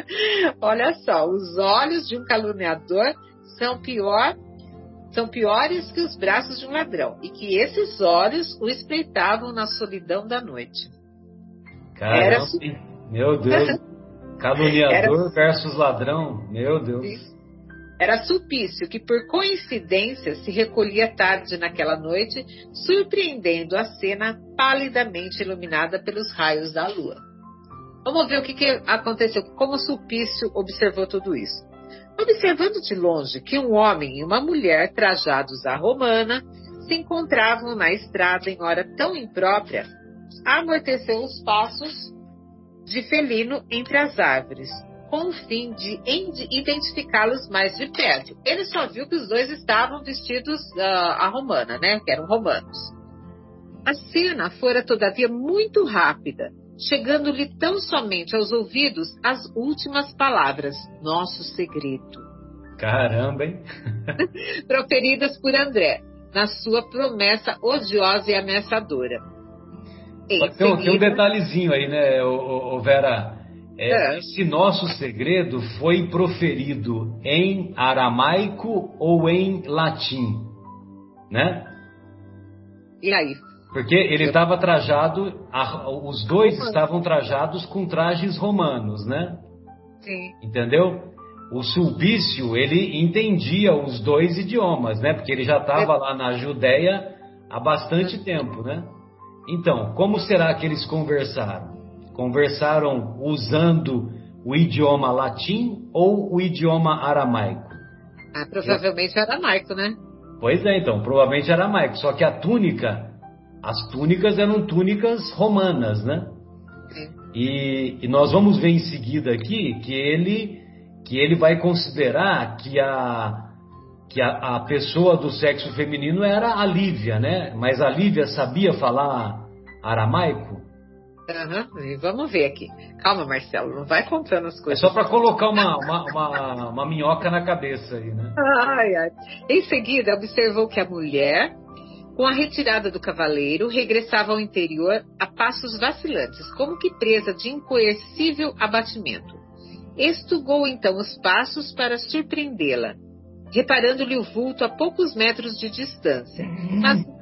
Olha só, os olhos de um caluniador são pior são piores que os braços de um ladrão, e que esses olhos o espreitavam na solidão da noite. Caramba, Era... meu Deus. Caluniador Era... versus ladrão, meu Deus. Era Sulpício, que por coincidência se recolhia tarde naquela noite, surpreendendo a cena palidamente iluminada pelos raios da lua. Vamos ver o que, que aconteceu, como Sulpício observou tudo isso. Observando de longe que um homem e uma mulher trajados à romana se encontravam na estrada em hora tão imprópria, amorteceu os passos de felino entre as árvores, com o fim de identificá-los mais de perto. Ele só viu que os dois estavam vestidos uh, à romana, né? Que eram romanos. A cena fora, todavia, muito rápida, chegando-lhe tão somente aos ouvidos as últimas palavras: Nosso segredo. Caramba, hein? proferidas por André, na sua promessa odiosa e ameaçadora. Tem, seguida... um detalhezinho aí, né, o, o Vera? É, é. Esse nosso segredo foi proferido em aramaico ou em latim, né? E aí? Porque ele estava trajado, os dois estavam trajados com trajes romanos, né? Sim. Entendeu? O Sulpício, ele entendia os dois idiomas, né? Porque ele já estava é. lá na Judéia há bastante é. tempo, né? Então, como será que eles conversaram? Conversaram usando o idioma latim ou o idioma aramaico? Ah, provavelmente aramaico, né? Pois é, então, provavelmente aramaico. Só que a túnica, as túnicas eram túnicas romanas, né? E, e, nós vamos ver em seguida aqui que ele que ele vai considerar que a que a, a, pessoa do sexo feminino era a Lívia, né? Mas a Lívia sabia falar aramaico? Uhum. Vamos ver aqui. Calma, Marcelo, não vai contando as coisas. É só para colocar uma, uma, uma, uma, minhoca na cabeça aí, né? Ai, ai. Em seguida, observou que a mulher, com a retirada do cavaleiro, regressava ao interior a passos vacilantes, como que presa de incoercível abatimento. Estugou então os passos para surpreendê-la, reparando-lhe o vulto a poucos metros de distância, mas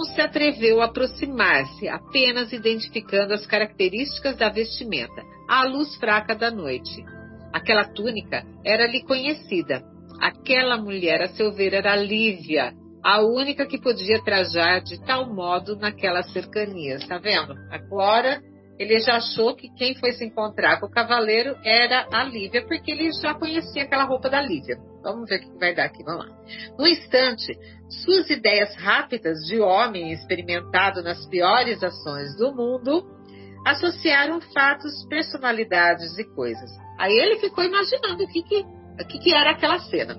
não se atreveu a aproximar-se, apenas identificando as características da vestimenta, à luz fraca da noite. Aquela túnica era-lhe conhecida. Aquela mulher, a seu ver, era Lívia, a única que podia trajar de tal modo naquelas cercanias. Tá vendo? Agora ele já achou que quem foi se encontrar com o cavaleiro era a Lívia, porque ele já conhecia aquela roupa da Lívia. Vamos ver o que vai dar aqui, vamos lá. No instante, suas ideias rápidas de homem experimentado nas piores ações do mundo associaram fatos, personalidades e coisas. Aí ele ficou imaginando o que, que, o que, que era aquela cena.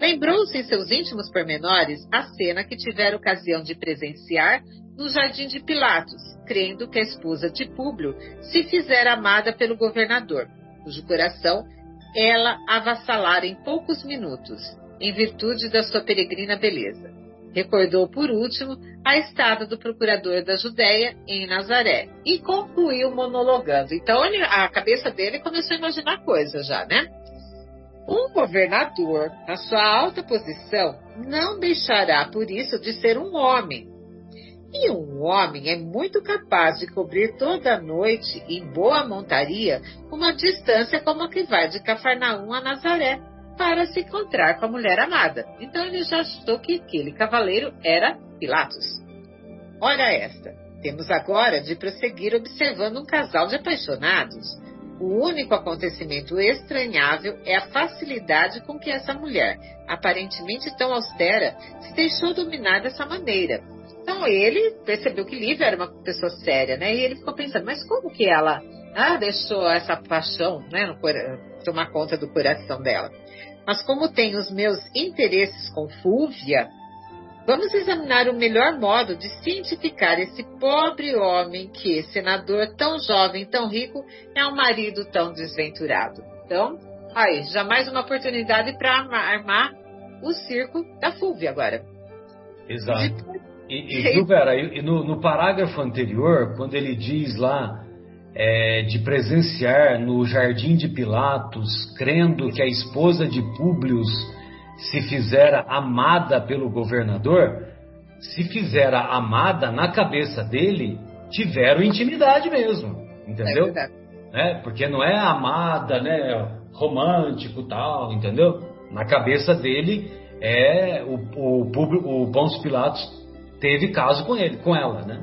Lembrou-se em seus íntimos pormenores a cena que tivera ocasião de presenciar no jardim de Pilatos, crendo que a esposa de Públio se fizera amada pelo governador, cujo coração ela avassalara em poucos minutos, em virtude da sua peregrina beleza. Recordou, por último, a estada do procurador da Judéia em Nazaré e concluiu monologando. Então a cabeça dele começou a imaginar coisas já, né? Um governador, na sua alta posição, não deixará por isso de ser um homem, e um homem é muito capaz de cobrir toda a noite, em boa montaria, uma distância como a que vai de Cafarnaum a Nazaré, para se encontrar com a mulher amada. Então ele já achou que aquele cavaleiro era Pilatos. Ora esta, temos agora de prosseguir observando um casal de apaixonados. O único acontecimento estranhável é a facilidade com que essa mulher, aparentemente tão austera, se deixou dominar dessa maneira então ele percebeu que Lívia era uma pessoa séria, né? E ele ficou pensando, mas como que ela ah, deixou essa paixão né, no, tomar conta do coração dela? Mas como tem os meus interesses com Fúvia, vamos examinar o melhor modo de cientificar esse pobre homem que, senador tão jovem, tão rico, é um marido tão desventurado. Então, aí, já mais uma oportunidade para armar o circo da Fúvia agora. Exato. Depois, e, e viu, Vera, e no, no, parágrafo anterior, quando ele diz lá é, de presenciar no jardim de Pilatos, crendo que a esposa de Públio se fizera amada pelo governador, se fizera amada na cabeça dele, tiveram intimidade mesmo, entendeu? É né? Porque não é amada, né, romântico tal, entendeu? Na cabeça dele é o, o, o Pôncio Pilatos teve caso com ele, com ela, né?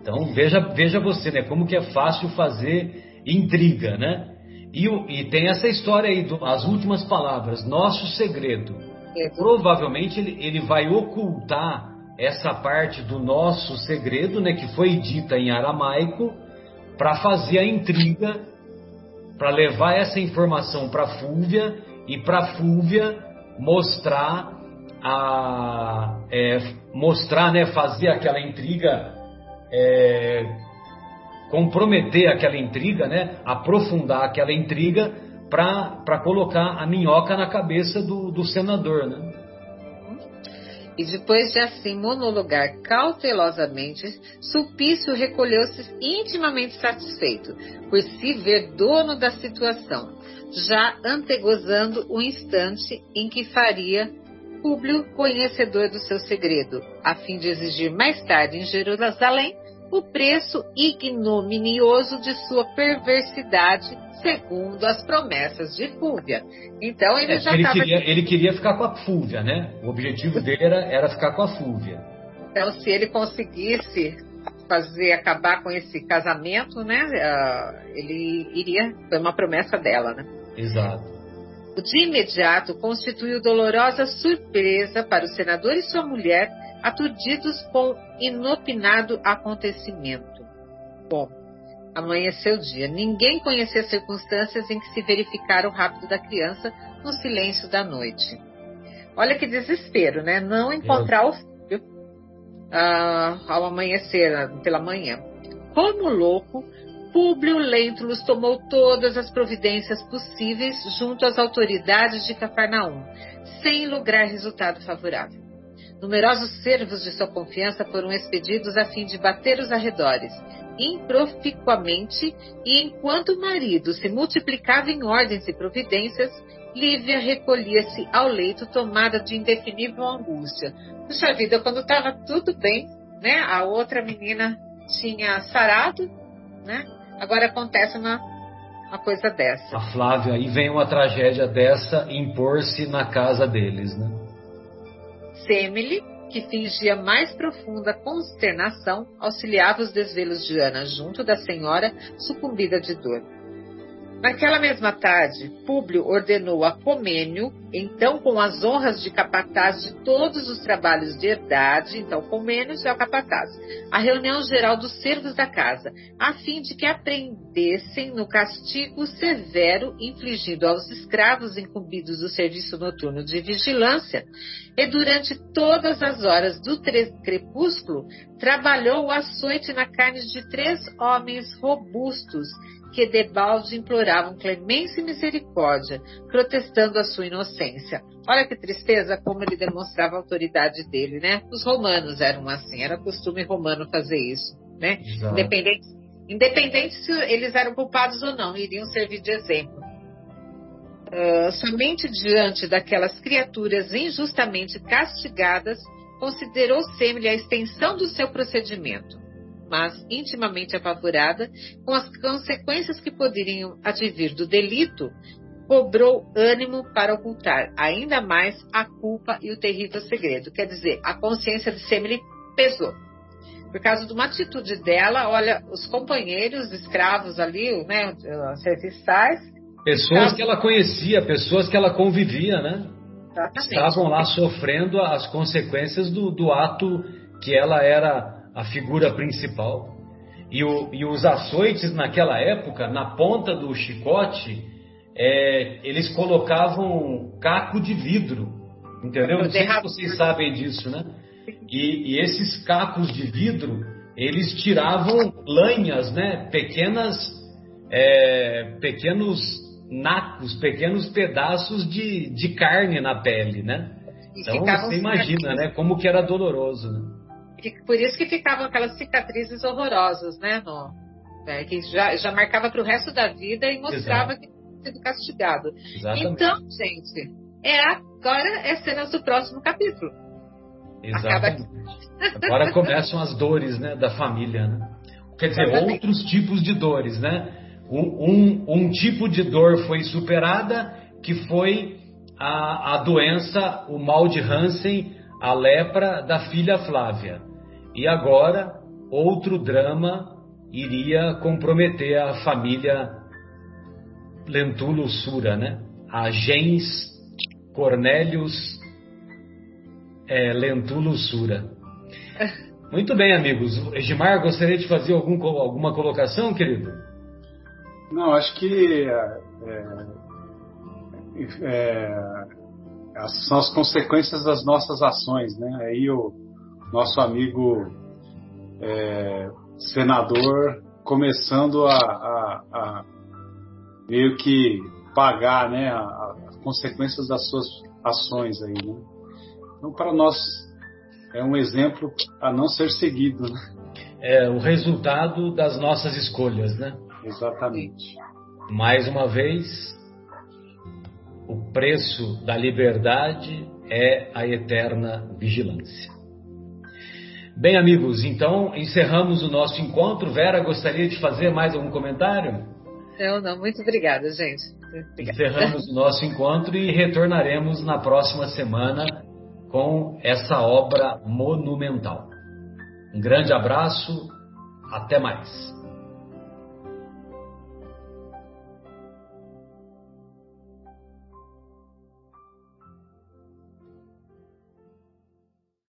Então veja, veja você, né? Como que é fácil fazer intriga, né? E, e tem essa história aí, do, as últimas palavras, nosso segredo. É. Provavelmente ele, ele vai ocultar essa parte do nosso segredo, né? Que foi dita em aramaico, para fazer a intriga, para levar essa informação para Fúvia e para Fúvia mostrar a é, mostrar, né, fazer aquela intriga, é, comprometer aquela intriga, né, aprofundar aquela intriga para colocar a minhoca na cabeça do, do senador, né? E depois de assim monologar cautelosamente, Sulpício recolheu-se intimamente satisfeito por se ver dono da situação, já antegozando o instante em que faria Públio, conhecedor do seu segredo, a fim de exigir mais tarde em Jerusalém o preço ignominioso de sua perversidade, segundo as promessas de Fúvia. Então ele é, já ele queria, ele queria ficar com a Fúvia, né? O objetivo dele era, era ficar com a Fúvia. Então, se ele conseguisse fazer acabar com esse casamento, né? Uh, ele iria. Foi uma promessa dela, né? Exato de imediato constituiu dolorosa surpresa para o senador e sua mulher, aturdidos com inopinado acontecimento. Bom, amanheceu o dia. Ninguém conhecia as circunstâncias em que se verificara o rapto da criança no silêncio da noite. Olha que desespero, né? Não encontrar é. o filho ah, ao amanhecer, pela manhã. Como louco, Públio Lentulus tomou todas as providências possíveis junto às autoridades de Cafarnaum, sem lograr resultado favorável. Numerosos servos de sua confiança foram expedidos a fim de bater os arredores, improficuamente, e enquanto o marido se multiplicava em ordens e providências, Lívia recolhia-se ao leito tomada de indefinível angústia. Puxa vida, quando estava tudo bem, né? A outra menina tinha sarado, né? Agora acontece uma, uma coisa dessa. A Flávia, e vem uma tragédia dessa impor-se na casa deles, né? Semele, que fingia mais profunda consternação, auxiliava os desvelos de Ana junto da senhora sucumbida de dor. Naquela mesma tarde, Públio ordenou a Comênio, então com as honras de capataz de todos os trabalhos de herdade, então Comênio é o capataz, a reunião geral dos servos da casa, a fim de que aprendessem no castigo severo infligido aos escravos incumbidos do serviço noturno de vigilância, e durante todas as horas do crepúsculo trabalhou o açoite na carne de três homens robustos, que debalde imploravam clemência e misericórdia, protestando a sua inocência. Olha que tristeza como ele demonstrava a autoridade dele, né? Os romanos eram assim, era costume romano fazer isso, né? Independente, independente se eles eram culpados ou não, iriam servir de exemplo. Uh, somente diante daquelas criaturas injustamente castigadas, considerou Semele a extensão do seu procedimento mas intimamente apavorada com as consequências que poderiam advir do delito, cobrou ânimo para ocultar ainda mais a culpa e o terrível segredo. Quer dizer, a consciência de Semele pesou. Por causa de uma atitude dela, olha, os companheiros escravos ali, né, serviçais. Pessoas que ela conhecia, pessoas que ela convivia, né? Exatamente. Estavam lá sofrendo as consequências do, do ato que ela era a figura principal. E, o, e os açoites naquela época, na ponta do chicote, é, eles colocavam caco de vidro. Entendeu? Não sei se vocês sabem disso, né? E, e, esses cacos de vidro, eles tiravam lanhas, né? Pequenas, é, pequenos nacos, pequenos pedaços de, de carne na pele, né? Então você imagina, né? Como que era doloroso, né? Por isso que ficavam aquelas cicatrizes horrorosas, né? No, é, que já, já marcava para o resto da vida e mostrava Exato. que tinha sido castigado. Exatamente. Então, gente, é agora é cenas do próximo capítulo. Exatamente. Agora começam as dores né, da família. Né? Quer dizer, Exatamente. outros tipos de dores, né? Um, um, um, tipo de dor foi superada, que foi a, a doença, o mal de Hansen, a lepra da filha Flávia. E agora, outro drama iria comprometer a família Lentulus Sura, né? A gens Cornélius é, Lentulus Sura. Muito bem, amigos. Egimar, gostaria de fazer algum, alguma colocação, querido? Não, acho que é, é, é, são as consequências das nossas ações, né? Aí o, nosso amigo é, senador começando a, a, a, meio que pagar né, as consequências das suas ações aí. Né? Então, para nós, é um exemplo a não ser seguido. Né? É o resultado das nossas escolhas, né? Exatamente. Mais uma vez, o preço da liberdade é a eterna vigilância. Bem, amigos, então encerramos o nosso encontro. Vera, gostaria de fazer mais algum comentário? Não, não, muito obrigada, gente. Obrigada. Encerramos o nosso encontro e retornaremos na próxima semana com essa obra monumental. Um grande abraço, até mais.